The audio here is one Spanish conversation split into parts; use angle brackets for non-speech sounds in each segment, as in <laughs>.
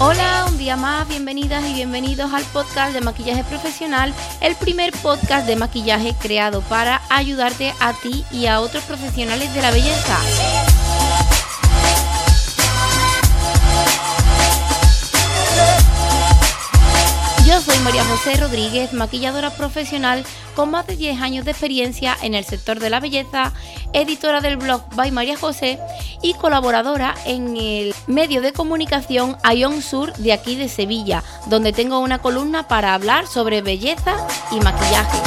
Hola, un día más, bienvenidas y bienvenidos al podcast de maquillaje profesional, el primer podcast de maquillaje creado para ayudarte a ti y a otros profesionales de la belleza. María José Rodríguez, maquilladora profesional con más de 10 años de experiencia en el sector de la belleza, editora del blog By María José y colaboradora en el medio de comunicación Ion Sur de aquí de Sevilla, donde tengo una columna para hablar sobre belleza y maquillaje.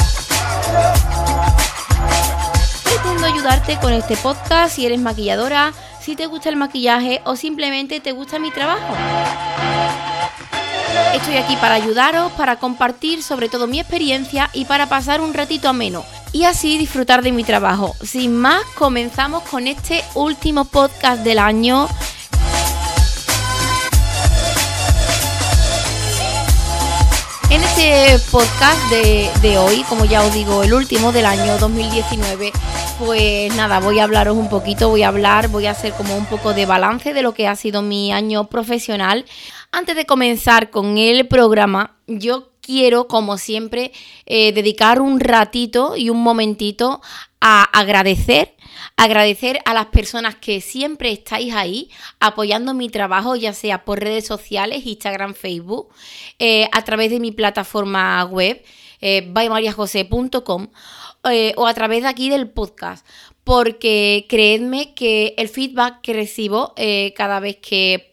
Pretendo ayudarte con este podcast si eres maquilladora, si te gusta el maquillaje o simplemente te gusta mi trabajo. Estoy aquí para ayudaros, para compartir sobre todo mi experiencia y para pasar un ratito ameno y así disfrutar de mi trabajo. Sin más, comenzamos con este último podcast del año. En este podcast de, hoy, como ya os digo, el último del año 2019, pues nada, voy a hablaros un poquito, voy a hablar, voy a hacer como un poco de balance de lo que ha sido mi año profesional. Antes de comenzar con el programa, yo quiero, como siempre, eh, dedicar un ratito y un momentito a agradecer, agradecer a las personas que siempre estáis ahí apoyando mi trabajo, ya sea por redes sociales, Instagram, Facebook, eh, a través de mi plataforma web, eh, eh, o a través de aquí del podcast porque creedme que el feedback que recibo cada vez que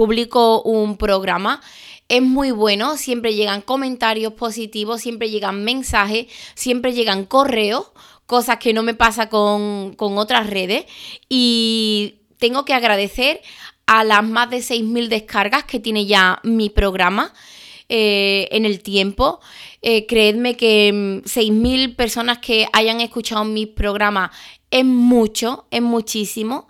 publico un programa. Es muy bueno, siempre llegan comentarios positivos, siempre llegan mensajes, siempre llegan correos, cosas que no me pasa con, otras redes. Y tengo que agradecer a las más de 6.000 descargas que tiene ya mi programa eh, en el tiempo. Eh, creedme que 6.000 mm, personas que hayan escuchado mi programa es mucho, es muchísimo.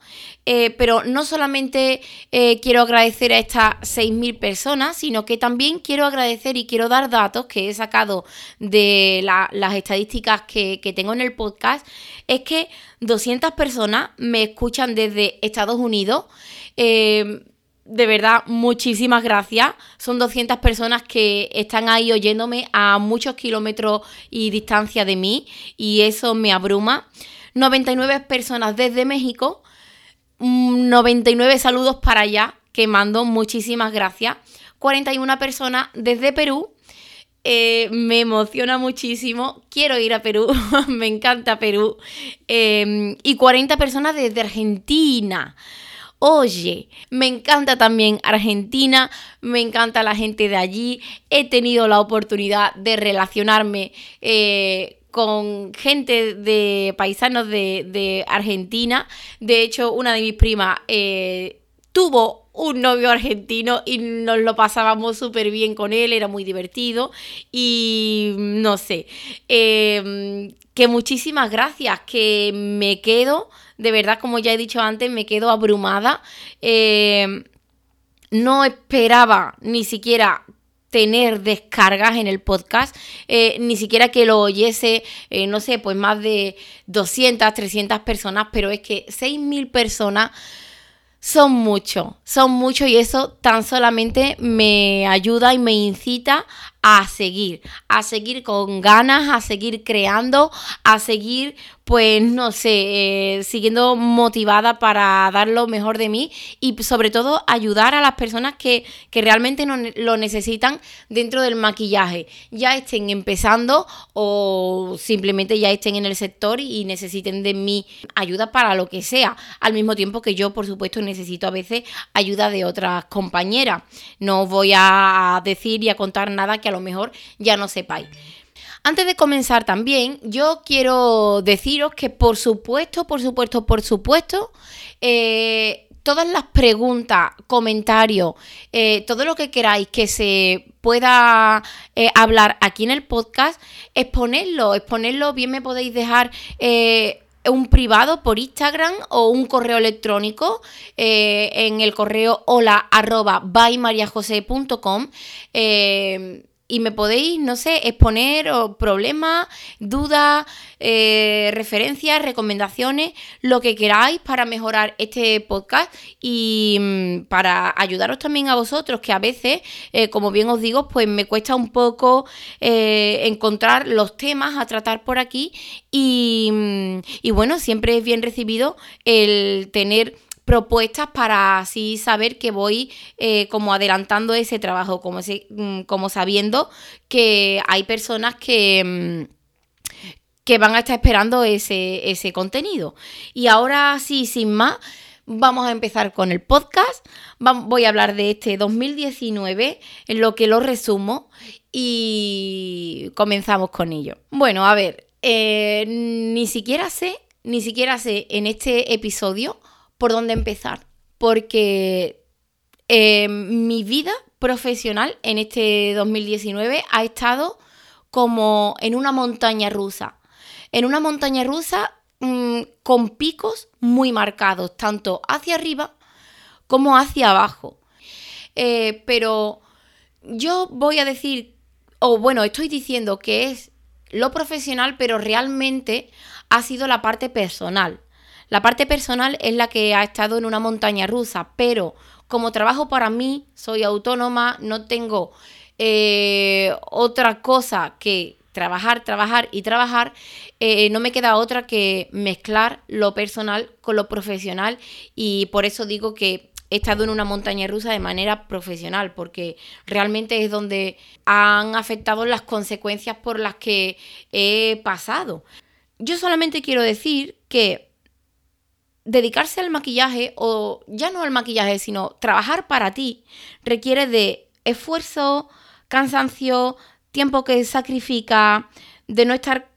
Eh, pero no solamente eh, quiero agradecer a estas 6.000 personas, sino que también quiero agradecer y quiero dar datos que he sacado de las estadísticas que, tengo en el podcast, es que 200 personas me escuchan desde Estados Unidos. Eh, de verdad, muchísimas gracias. Son 200 personas que están ahí oyéndome a muchos kilómetros y distancia de mí y eso me abruma. 99 personas desde México 99 saludos para allá, que mando muchísimas gracias. 41 personas desde Perú. Eh, me emociona muchísimo. Quiero ir a Perú. <laughs> me encanta Perú. Em, y 40 personas desde Argentina. Oye, me encanta también Argentina, me encanta la gente de allí. He tenido la oportunidad de relacionarme eh, con gente de paisanos de, Argentina. De hecho, una de mis primas eh, tuvo un novio argentino y nos lo pasábamos súper bien con él, era muy divertido y no sé, em, que muchísimas gracias, que me quedo, de verdad, como ya he dicho antes, me quedo abrumada. Em, no esperaba ni siquiera tener descargas en el podcast, eh, ni siquiera que lo oyese, eh, no sé, pues más de 200, 300 personas, pero es que 6.000 personas son mucho, son mucho y eso tan solamente me ayuda y me incita a seguir, a seguir con ganas, a seguir creando, a seguir pues no sé, eh, siguiendo motivada para dar lo mejor de mí y sobre todo ayudar a las personas que, realmente no, lo necesitan dentro del maquillaje, ya estén empezando o simplemente ya estén en el sector y necesiten de mi ayuda para lo que sea, al mismo tiempo que yo por supuesto necesito a veces ayuda de otras compañeras. No voy a decir y a contar nada que a lo mejor ya no sepáis. Antes de comenzar también, yo quiero deciros que por supuesto, por supuesto, por supuesto, eh, todas las preguntas, comentarios, eh, todo lo que queráis que se pueda eh, hablar aquí en el podcast, exponerlo, exponerlo, bien me podéis dejar un privado por Instagram o un correo electrónico en el correo hola arroba y me podéis, no sé, exponer problemas, dudas, eh, referencias, recomendaciones, lo que queráis para mejorar este podcast y mm, para ayudaros también a vosotros, que a veces, eh, como bien os digo, pues me cuesta un poco eh, encontrar los temas a tratar por aquí y, mm, y bueno, siempre es bien recibido el tener propuestas para así saber que voy eh, como adelantando ese trabajo, como, mm, como sabiendo que hay personas que mm, que van a estar esperando ese, ese, contenido. Y ahora sí, sin más, vamos a empezar con el podcast. voy a hablar de este 2019, en lo que lo resumo y comenzamos con ello. Bueno, a ver, eh, ni siquiera sé, ni siquiera sé en este episodio por dónde empezar, porque eh, mi vida profesional en este 2019 ha estado como en una montaña rusa. En una montaña rusa mm, con picos muy marcados, tanto hacia arriba como hacia abajo. Eh, pero yo voy a decir, o bueno, estoy diciendo que es lo profesional, pero realmente ha sido la parte personal. La parte personal es la que ha estado en una montaña rusa, pero como trabajo para mí, soy autónoma, no tengo eh, otra cosa que trabajar, trabajar y trabajar, eh, no me queda otra que mezclar lo personal con lo profesional y por eso digo que he estado en una montaña rusa de manera profesional, porque realmente es donde han afectado las consecuencias por las que he pasado. Yo solamente quiero decir que dedicarse al maquillaje, o ya no al maquillaje, sino trabajar para ti, requiere de esfuerzo, cansancio, tiempo que sacrifica, de no estar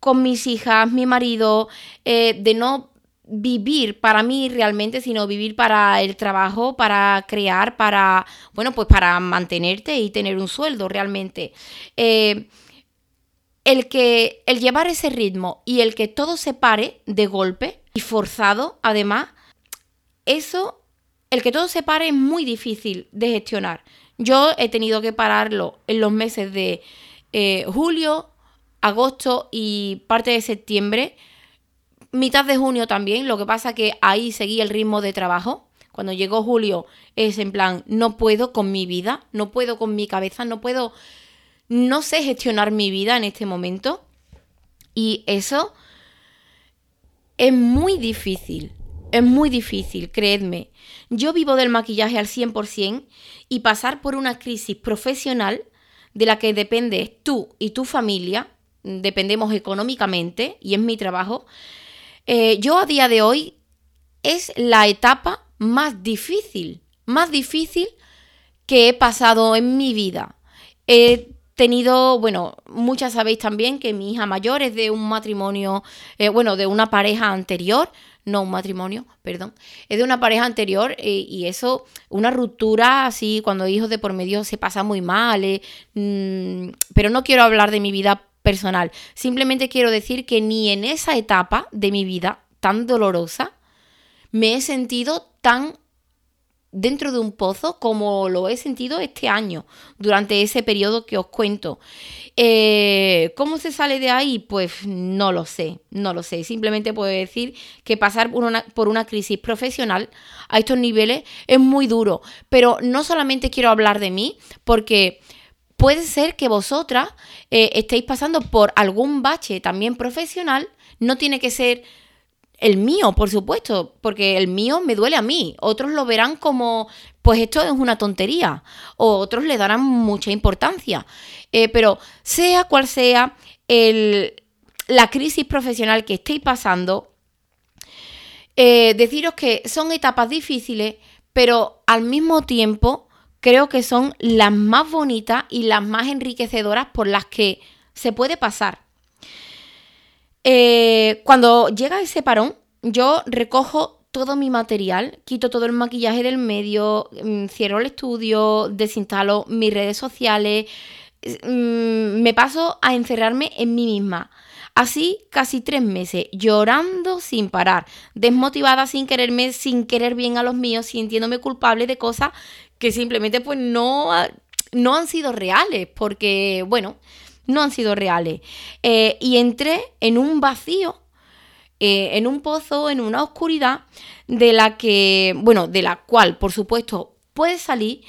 con mis hijas, mi marido, eh, de no vivir para mí realmente, sino vivir para el trabajo, para crear, para, bueno, pues para mantenerte y tener un sueldo realmente. Eh, el que el llevar ese ritmo y el que todo se pare de golpe y forzado, además, eso, el que todo se pare es muy difícil de gestionar. Yo he tenido que pararlo en los meses de eh, julio, agosto y parte de septiembre, mitad de junio también, lo que pasa que ahí seguí el ritmo de trabajo. Cuando llegó julio es en plan, no puedo con mi vida, no puedo con mi cabeza, no puedo no sé gestionar mi vida en este momento y eso es muy difícil. Es muy difícil, creedme. Yo vivo del maquillaje al 100% y pasar por una crisis profesional de la que dependes tú y tu familia, dependemos económicamente y es mi trabajo, eh, yo a día de hoy es la etapa más difícil, más difícil que he pasado en mi vida tenido, bueno, muchas sabéis también que mi hija mayor es de un matrimonio, eh, bueno, de una pareja anterior, no un matrimonio, perdón, es de una pareja anterior eh, y eso, una ruptura así, cuando hijos de por medio se pasa muy mal, eh, mm, pero no quiero hablar de mi vida personal, simplemente quiero decir que ni en esa etapa de mi vida tan dolorosa me he sentido tan dentro de un pozo como lo he sentido este año, durante ese periodo que os cuento. Eh, ¿Cómo se sale de ahí? Pues no lo sé, no lo sé. Simplemente puedo decir que pasar por una, por una crisis profesional a estos niveles es muy duro. Pero no solamente quiero hablar de mí, porque puede ser que vosotras eh, estéis pasando por algún bache también profesional. No tiene que ser el mío, por supuesto, porque el mío me duele a mí. Otros lo verán como, pues esto es una tontería, o otros le darán mucha importancia. Eh, pero sea cual sea la crisis profesional que estéis pasando, eh, deciros que son etapas difíciles, pero al mismo tiempo creo que son las más bonitas y las más enriquecedoras por las que se puede pasar. Eh, cuando llega ese parón, yo recojo todo mi material, quito todo el maquillaje del medio, mm, cierro el estudio, desinstalo mis redes sociales, mm, me paso a encerrarme en mí misma. Así casi tres meses, llorando sin parar, desmotivada sin quererme, sin querer bien a los míos, sintiéndome culpable de cosas que simplemente pues no no han sido reales, porque, bueno, no han sido reales. Eh, y entré en un vacío, eh, en un pozo, en una oscuridad, de la que, bueno, de la cual, por supuesto, puedes salir.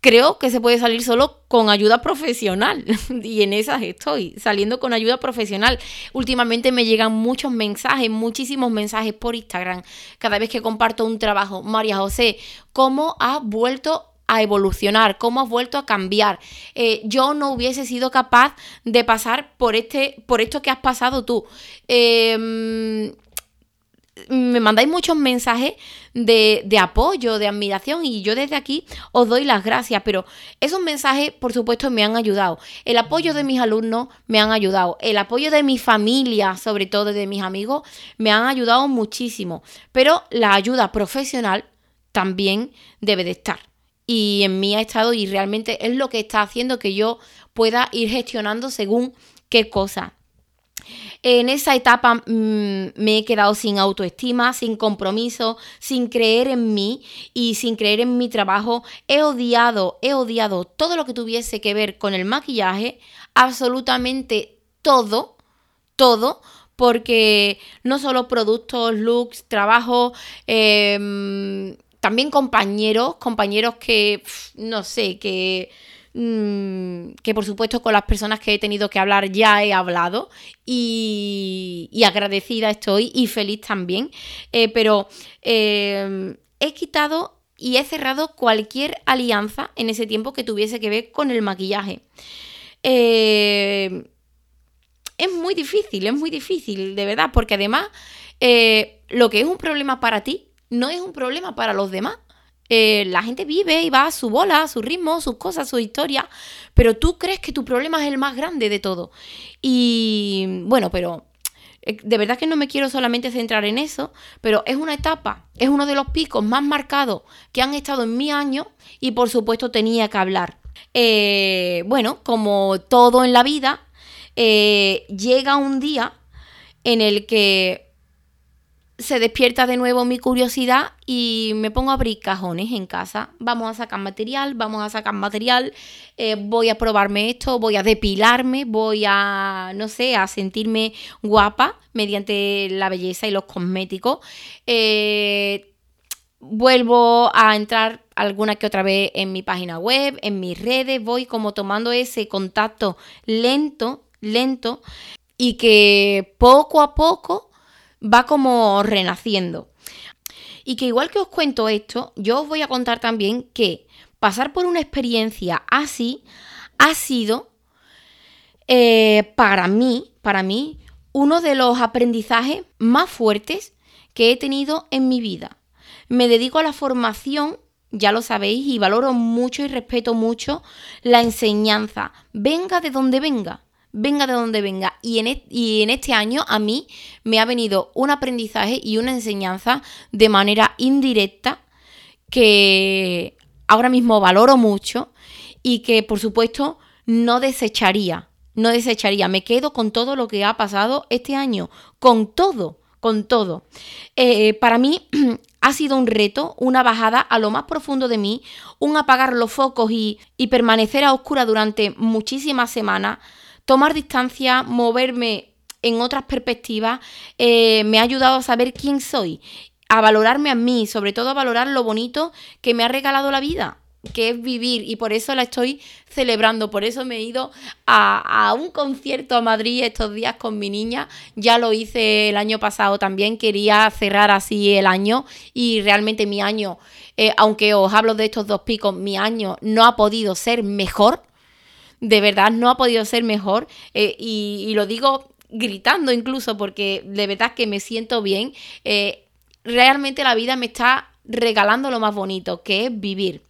Creo que se puede salir solo con ayuda profesional <laughs> y en esas estoy, saliendo con ayuda profesional. Últimamente me llegan muchos mensajes, muchísimos mensajes por Instagram, cada vez que comparto un trabajo. María José, ¿cómo has vuelto a evolucionar, cómo has vuelto a cambiar. Eh, yo no hubiese sido capaz de pasar por, este, por esto que has pasado tú. Em, me mandáis muchos mensajes de, de, apoyo, de admiración y yo desde aquí os doy las gracias, pero esos mensajes por supuesto me han ayudado. El apoyo de mis alumnos me han ayudado, el apoyo de mi familia, sobre todo de mis amigos, me han ayudado muchísimo, pero la ayuda profesional también debe de estar y en mí ha estado y realmente es lo que está haciendo que yo pueda ir gestionando según qué cosa. En esa etapa mm, me he quedado sin autoestima, sin compromiso, sin creer en mí y sin creer en mi trabajo. He odiado, he odiado todo lo que tuviese que ver con el maquillaje, absolutamente todo, todo, porque no solo productos, looks, trabajo, eh, también compañeros, compañeros que, no sé, que, mm, que por supuesto con las personas que he tenido que hablar ya he hablado y, agradecida estoy y feliz también, eh, pero eh, he quitado y he cerrado cualquier alianza en ese tiempo que tuviese que ver con el maquillaje. Eh, es muy difícil, es muy difícil, de verdad, porque además lo que es un problema para ti no es un problema para los demás. Eh, la gente vive y va a su bola, a su ritmo, sus cosas, su historia, pero tú crees que tu problema es el más grande de todo. Y bueno, pero eh, de verdad que no me quiero solamente centrar en eso, pero es una etapa, es uno de los picos más marcados que han estado en mi año y por supuesto tenía que hablar. Eh, bueno, como todo en la vida, llega un día en el que se despierta de nuevo mi curiosidad y me pongo a abrir cajones en casa. Vamos a sacar material, vamos a sacar material, eh, voy a probarme esto, voy a depilarme, voy a, no sé, a sentirme guapa mediante la belleza y los cosméticos. Eh, vuelvo a entrar alguna que otra vez en mi página web, en mis redes, voy como tomando ese contacto lento, lento, y que poco a poco va como renaciendo. Y que igual que os cuento esto, yo os voy a contar también que pasar por una experiencia así ha sido eh, para mí, para mí, uno de los aprendizajes más fuertes que he tenido en mi vida. Me dedico a la formación, ya lo sabéis, y valoro mucho y respeto mucho la enseñanza, venga de donde venga venga de donde venga. Y en, y en este año a mí me ha venido un aprendizaje y una enseñanza de manera indirecta que ahora mismo valoro mucho y que por supuesto no desecharía. No desecharía, me quedo con todo lo que ha pasado este año, con todo, con todo. Eh, para mí <clears throat> ha sido un reto, una bajada a lo más profundo de mí, un apagar los focos y, y permanecer a oscura durante muchísimas semanas, tomar distancia, moverme en otras perspectivas, eh, me ha ayudado a saber quién soy, a valorarme a mí, sobre todo a valorar lo bonito que me ha regalado la vida que es vivir. Y por eso la estoy celebrando, por eso me he ido a, un concierto a Madrid estos días con mi niña, ya lo hice el año pasado también, quería cerrar así el año y realmente mi año, eh, aunque os hablo de estos dos picos, mi año no ha podido ser mejor, de verdad no ha podido ser mejor eh, y, lo digo gritando incluso porque de verdad que me siento bien. Eh, realmente la vida me está regalando lo más bonito, que es vivir.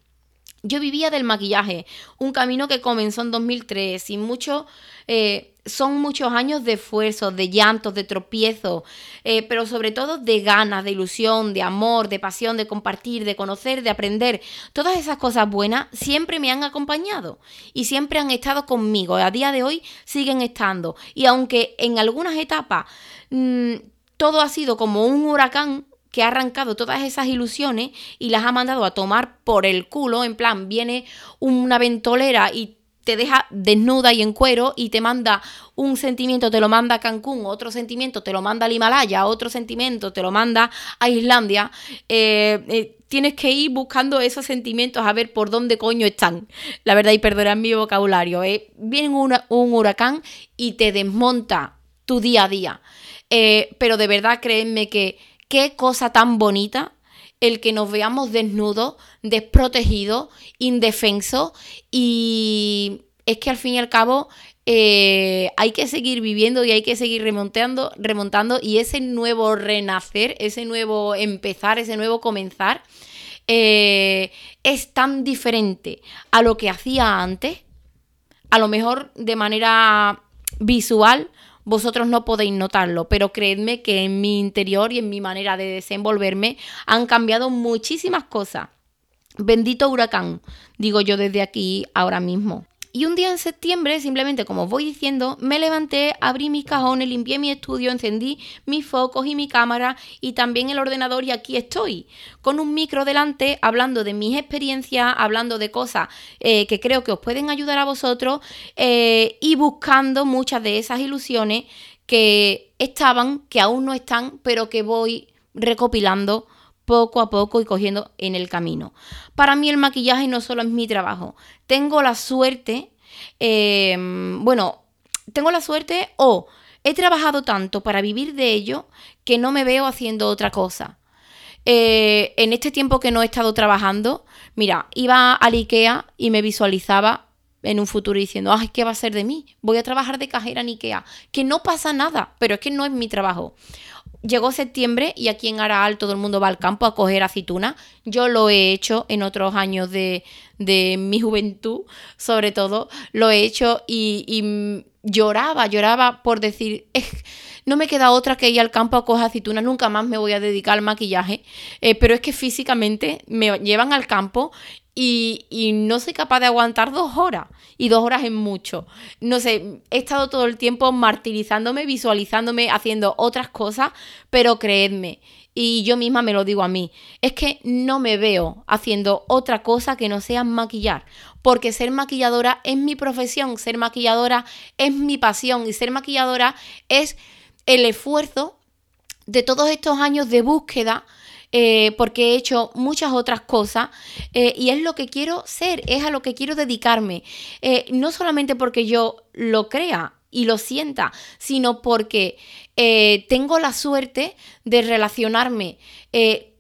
Yo vivía del maquillaje, un camino que comenzó en 2003, sin mucho... Eh, son muchos años de esfuerzo, de llantos, de tropiezos, eh, pero sobre todo de ganas, de ilusión, de amor, de pasión, de compartir, de conocer, de aprender. Todas esas cosas buenas siempre me han acompañado y siempre han estado conmigo. A día de hoy siguen estando. Y aunque en algunas etapas mm, todo ha sido como un huracán, que ha arrancado todas esas ilusiones y las ha mandado a tomar por el culo, en plan, viene una ventolera y te deja desnuda y en cuero y te manda un sentimiento, te lo manda a Cancún, otro sentimiento te lo manda al Himalaya, otro sentimiento te lo manda a Islandia, eh, eh, tienes que ir buscando esos sentimientos a ver por dónde coño están. La verdad, y perdonad mi vocabulario, eh. viene un, huracán y te desmonta tu día a día. pero de verdad, créeme que qué cosa tan bonita el que nos veamos desnudos, desprotegidos, indefensos. Y es que al fin y al cabo eh, hay que seguir viviendo y hay que seguir remontando, remontando. Y ese nuevo renacer, ese nuevo empezar, ese nuevo comenzar eh, es tan diferente a lo que hacía antes, a lo mejor de manera visual vosotros no podéis notarlo, pero creedme que en mi interior y en mi manera de desenvolverme han cambiado muchísimas cosas. Bendito huracán, digo yo desde aquí ahora mismo. Y un día en septiembre, simplemente como voy diciendo, me levanté, abrí mis cajones, limpié mi estudio, encendí mis focos y mi cámara y también el ordenador y aquí estoy, con un micro delante, hablando de mis experiencias, hablando de cosas eh, que creo que os pueden ayudar a vosotros eh, y buscando muchas de esas ilusiones que estaban, que aún no están, pero que voy recopilando poco a poco y cogiendo en el camino. Para mí el maquillaje no solo es mi trabajo. Tengo la suerte, em, bueno, tengo la suerte o he trabajado tanto para vivir de ello que no me veo haciendo otra cosa. Eh, en este tiempo que no he estado trabajando, mira, iba al IKEA y me visualizaba en un futuro diciendo, ay, ¿qué va a ser de mí? Voy a trabajar de cajera en IKEA. Que no pasa nada, pero es que no es mi trabajo. Llegó septiembre y aquí en Araal todo el mundo va al campo a coger aceituna. Yo lo he hecho en otros años de, mi juventud, sobre todo. Lo he hecho y, lloraba, lloraba por decir, no me queda otra que ir al campo a coger aceitunas, nunca más me voy a dedicar al maquillaje. Eh, pero es que físicamente me llevan al campo y, no soy capaz de aguantar dos horas. Y dos horas es mucho. No sé, he estado todo el tiempo martirizándome, visualizándome, haciendo otras cosas, pero creedme, y yo misma me lo digo a mí, es que no me veo haciendo otra cosa que no sea maquillar. Porque ser maquilladora es mi profesión, ser maquilladora es mi pasión y ser maquilladora es el esfuerzo de todos estos años de búsqueda eh, porque he hecho muchas otras cosas eh, y es lo que quiero ser, es a lo que quiero dedicarme. Eh, no solamente porque yo lo crea y lo sienta, sino porque tengo la suerte de relacionarme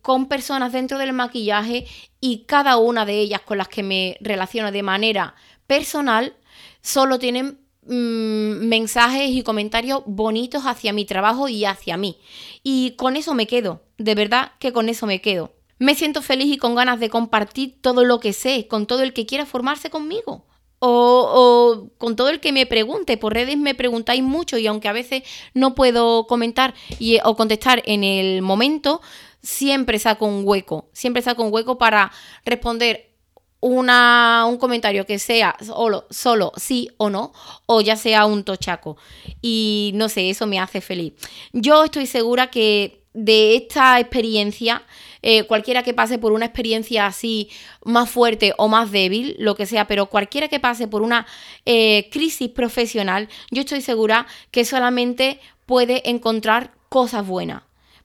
con personas dentro del maquillaje y cada una de ellas con las que me relaciono de manera personal solo tienen Mm, mensajes y comentarios bonitos hacia mi trabajo y hacia mí. Y con eso me quedo, de verdad que con eso me quedo. Me siento feliz y con ganas de compartir todo lo que sé con todo el que quiera formarse conmigo. O, con todo el que me pregunte. Por redes me preguntáis mucho y aunque a veces no puedo comentar y, o contestar en el momento, siempre saco un hueco. Siempre saco un hueco para responder una, un comentario que sea solo, solo sí o no, o ya sea un tochaco. Y no sé, eso me hace feliz. Yo estoy segura que de esta experiencia, eh, cualquiera que pase por una experiencia así más fuerte o más débil, lo que sea, pero cualquiera que pase por una eh, crisis profesional, yo estoy segura que solamente puede encontrar cosas buenas.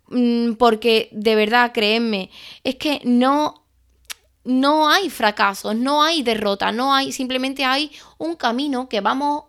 Mm, porque de verdad, créenme, es que no no hay fracasos, no hay derrota, no hay, simplemente hay un camino que vamos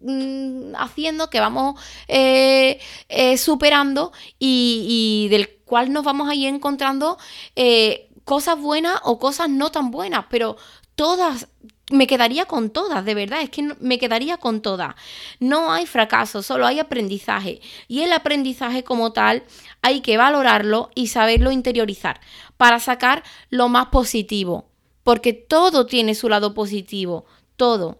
mm, haciendo, que vamos eh, eh, superando y, del cual nos vamos a ir encontrando eh, cosas buenas o cosas no tan buenas, pero todas, me quedaría con todas, de verdad, es que me quedaría con todas. No hay fracaso, solo hay aprendizaje. Y el aprendizaje como tal hay que valorarlo y saberlo interiorizar para sacar lo más positivo. Porque todo tiene su lado positivo, todo.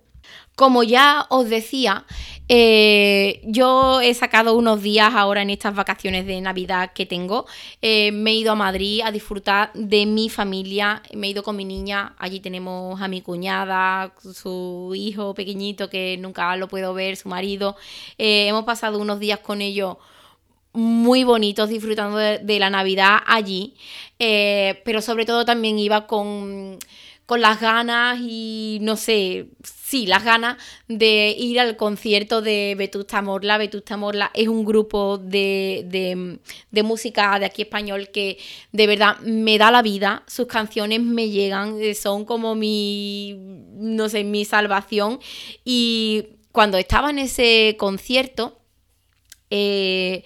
Como ya os decía, eh, yo he sacado unos días ahora en estas vacaciones de Navidad que tengo. Eh, me he ido a Madrid a disfrutar de mi familia. Me he ido con mi niña. Allí tenemos a mi cuñada, su hijo pequeñito que nunca lo puedo ver, su marido. Eh, hemos pasado unos días con ellos muy bonitos disfrutando de, la Navidad allí, pero sobre todo también iba con, con las ganas y no sé, sí, las ganas de ir al concierto de Vetusta Morla. Vetusta Morla es un grupo de, de, música de aquí español que de verdad me da la vida. Sus canciones me llegan, eh, son como mi, no sé, mi salvación. Y cuando estaba en ese concierto, eh,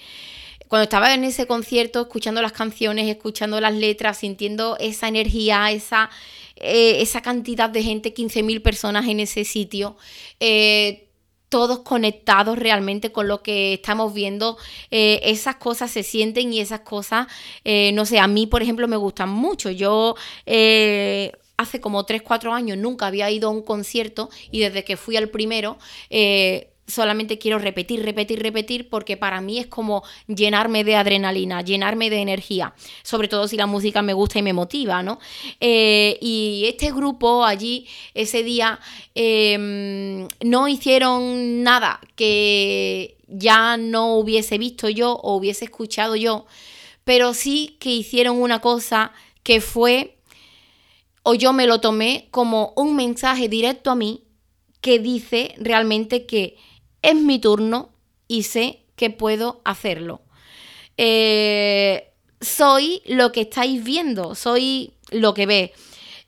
cuando estaba en ese concierto, escuchando las canciones, escuchando las letras, sintiendo esa energía, esa, eh, esa cantidad de gente, 15.000 personas en ese sitio, eh, todos conectados realmente con lo que estamos viendo, eh, esas cosas se sienten y esas cosas, no sé, a mí por ejemplo me gustan mucho. Yo hace como 3, 4 años nunca había ido a un concierto y desde que fui al primero solamente quiero repetir, repetir, repetir, porque para mí es como llenarme de adrenalina, llenarme de energía, sobre todo si la música me gusta y me motiva, ¿no? Eh, y este grupo allí, ese día, em, no hicieron nada que ya no hubiese visto yo o hubiese escuchado yo, pero sí que hicieron una cosa que fue, o yo me lo tomé como un mensaje directo a mí que dice realmente que es mi turno y sé que puedo hacerlo. Eh, soy lo que estáis viendo, soy lo que ve.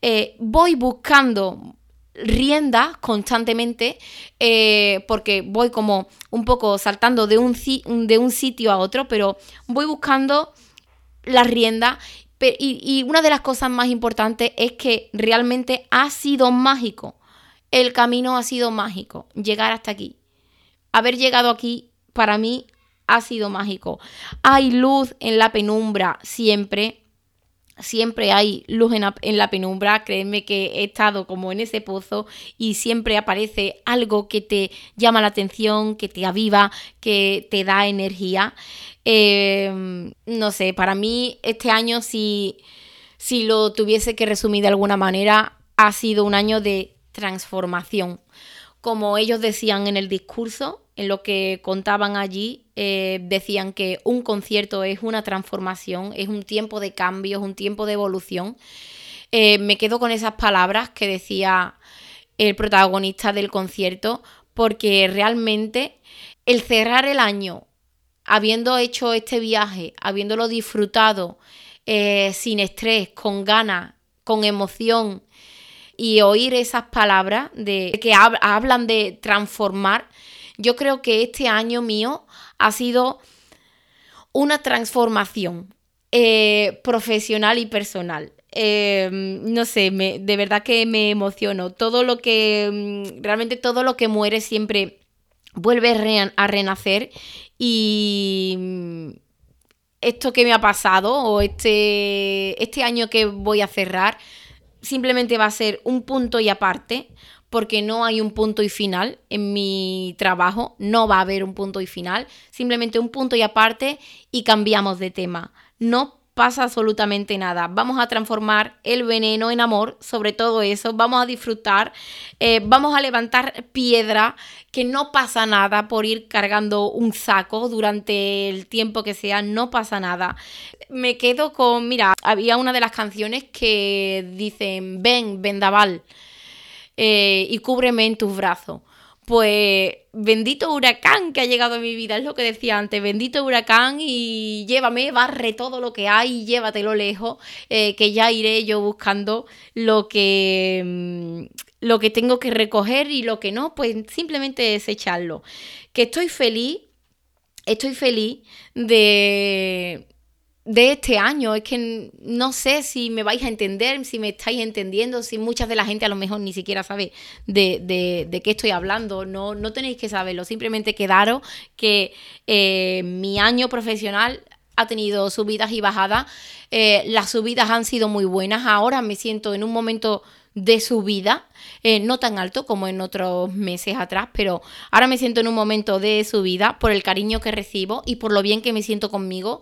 Eh, voy buscando riendas constantemente eh, porque voy como un poco saltando de un, de un, sitio a otro, pero voy buscando la rienda y, y una de las cosas más importantes es que realmente ha sido mágico. El camino ha sido mágico, llegar hasta aquí haber llegado aquí para mí ha sido mágico. Hay luz en la penumbra siempre. Siempre hay luz en la, penumbra, créeme que he estado como en ese pozo y siempre aparece algo que te llama la atención, que te aviva, que te da energía. Em, no sé, para mí este año, si, si lo tuviese que resumir de alguna manera, ha sido un año de transformación. Como ellos decían en el discurso, en lo que contaban allí, eh, decían que un concierto es una transformación, es un tiempo de cambio, es un tiempo de evolución. Eh, me quedo con esas palabras que decía el protagonista del concierto, porque realmente el cerrar el año, habiendo hecho este viaje, habiéndolo disfrutado, eh, sin estrés, con ganas, con emoción, y oír esas palabras de que hablan de transformar, yo creo que este año mío ha sido una transformación eh, profesional y personal. Eh, no sé, de verdad que me emociono. Todo lo que, mm, realmente todo lo que muere siempre vuelve a renacer y mm, esto que me ha pasado o este, este año que voy a cerrar simplemente va a ser un punto y aparte porque no hay un punto y final en mi trabajo, no va a haber un punto y final, simplemente un punto y aparte y cambiamos de tema. No pasa absolutamente nada. Vamos a transformar el veneno en amor, sobre todo eso. Vamos a disfrutar, eh, vamos a levantar piedra, que no pasa nada por ir cargando un saco durante el tiempo que sea, no pasa nada. Me quedo con, mira, había una de las canciones que dicen, ven, vendaval. Eh, y cúbreme en tus brazos. Pues bendito huracán que ha llegado a mi vida, es lo que decía antes, bendito huracán y llévame, barre todo lo que hay, llévatelo lejos, eh, que ya iré yo buscando lo que, mm, lo que tengo que recoger y lo que no, pues simplemente desecharlo. Que estoy feliz, estoy feliz de de este año. Es que no sé si me vais a entender, si me estáis entendiendo, si mucha de la gente a lo mejor ni siquiera sabe de, de, qué estoy hablando. No, no tenéis que saberlo, simplemente quedaros que eh, mi año profesional ha tenido subidas y bajadas. Eh, las subidas han sido muy buenas. Ahora me siento en un momento de subida, eh, no tan alto como en otros meses atrás, pero ahora me siento en un momento de subida por el cariño que recibo y por lo bien que me siento conmigo.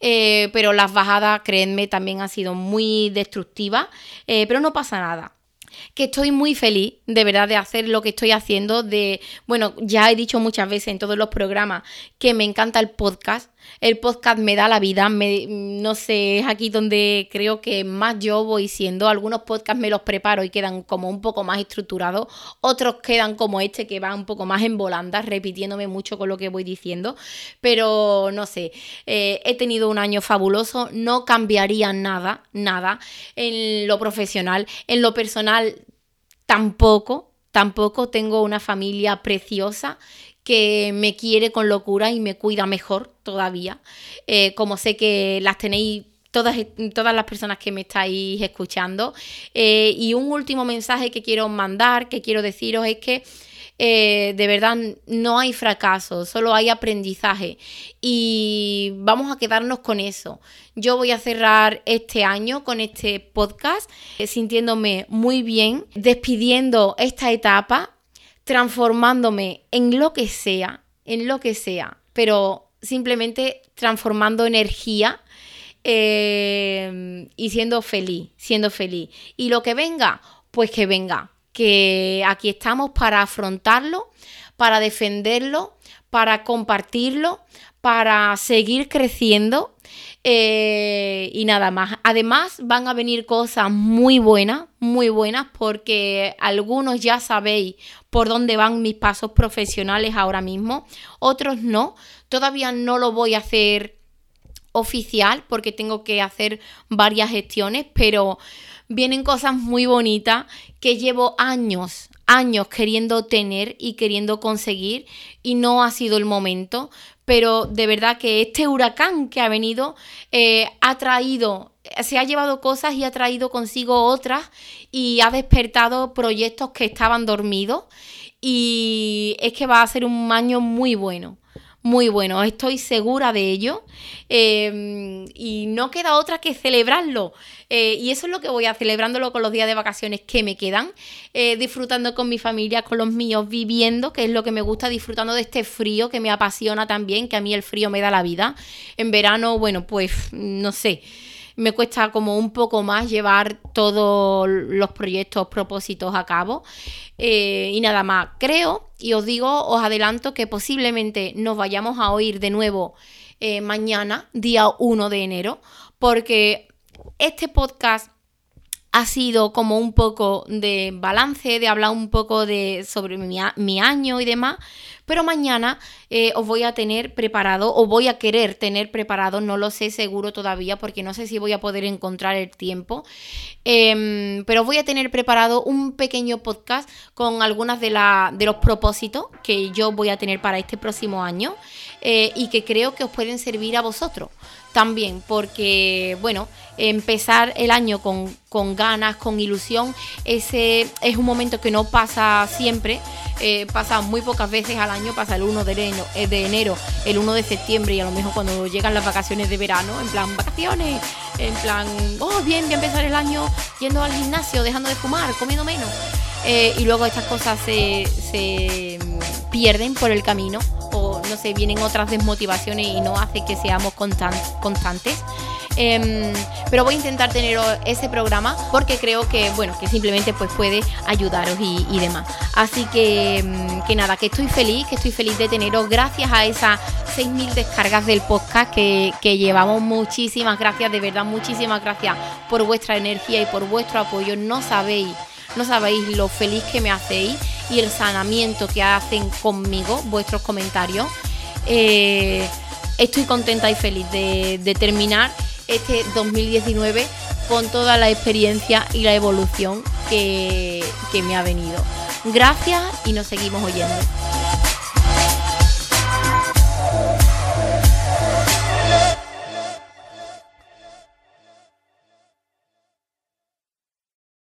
Eh, pero las bajadas, créanme, también han sido muy destructivas, eh, pero no pasa nada. Que estoy muy feliz de verdad de hacer lo que estoy haciendo de bueno ya he dicho muchas veces en todos los programas que me encanta el podcast. El podcast me da la vida me, no sé es aquí donde creo que más yo voy siendo. Algunos podcasts me los preparo y quedan como un poco más estructurados. Otros quedan como este que va un poco más en volandas repitiéndome mucho con lo que voy diciendo. Pero no sé eh, he tenido un año fabuloso no cambiaría nada nada en lo profesional en lo personal tampoco, tampoco tengo una familia preciosa que me quiere con locura y me cuida mejor todavía. Eh, como sé que las tenéis todas, todas las personas que me estáis escuchando. Eh, y un último mensaje que quiero mandar, que quiero deciros es que eh, de verdad no hay fracaso, solo hay aprendizaje y vamos a quedarnos con eso. Yo voy a cerrar este año con este podcast eh, sintiéndome muy bien, despidiendo esta etapa, transformándome en lo que sea, en lo que sea, pero simplemente transformando energía eh, y siendo feliz, siendo feliz. Y lo que venga, pues que venga que aquí estamos para afrontarlo, para defenderlo, para compartirlo, para seguir creciendo eh, y nada más. Además van a venir cosas muy buenas, muy buenas, porque algunos ya sabéis por dónde van mis pasos profesionales ahora mismo, otros no. Todavía no lo voy a hacer oficial porque tengo que hacer varias gestiones, pero vienen cosas muy bonitas que llevo años, años queriendo tener y queriendo conseguir y no ha sido el momento. Pero de verdad que este huracán que ha venido eh, ha traído, se ha llevado cosas y ha traído consigo otras y ha despertado proyectos que estaban dormidos. Y es que va a ser un año muy bueno muy bueno, estoy segura de ello em, y no queda otra que celebrarlo. Eh, y eso es lo que voy a celebrándolo con los días de vacaciones que me quedan, eh, disfrutando con mi familia, con los míos, viviendo, que es lo que me gusta, disfrutando de este frío que me apasiona también, que a mí el frío me da la vida. En verano, bueno, pues no sé me cuesta como un poco más llevar todos los proyectos, propósitos a cabo. Eh, y nada más, creo y os digo, os adelanto que posiblemente nos vayamos a oír de nuevo eh, mañana, día 1 de enero, porque este podcast ha sido como un poco de balance, de hablar un poco de sobre mi, año y demás, pero mañana eh, os voy a tener preparado o voy a querer tener preparado, no lo sé seguro todavía porque no sé si voy a poder encontrar el tiempo, em, pero voy a tener preparado un pequeño podcast con algunas de, de los propósitos que yo voy a tener para este próximo año eh, y que creo que os pueden servir a vosotros también, porque, bueno, empezar el año con, ganas, con ilusión, ese es un momento que no pasa siempre, eh, pasa muy pocas veces al año, pasa el 1 de enero, eh, de enero, el 1 de septiembre y a lo mejor cuando llegan las vacaciones de verano, en plan vacaciones, en plan, oh, bien, voy a empezar el año yendo al gimnasio, dejando de fumar, comiendo menos. Eh, y luego estas cosas se, se pierden por el camino no sé, vienen otras desmotivaciones y no hace que seamos constantes. Em, pero voy a intentar tener ese programa porque creo que, bueno, que simplemente pues puede ayudaros y, demás. Así que, em, que nada, que estoy feliz, que estoy feliz de teneros gracias a esas 6.000 descargas del podcast que, que llevamos. Muchísimas gracias, de verdad, muchísimas gracias por vuestra energía y por vuestro apoyo. No sabéis no sabéis lo feliz que me hacéis y el sanamiento que hacen conmigo vuestros comentarios. Eh, estoy contenta y feliz de, terminar este 2019 con toda la experiencia y la evolución que, que me ha venido. Gracias y nos seguimos oyendo.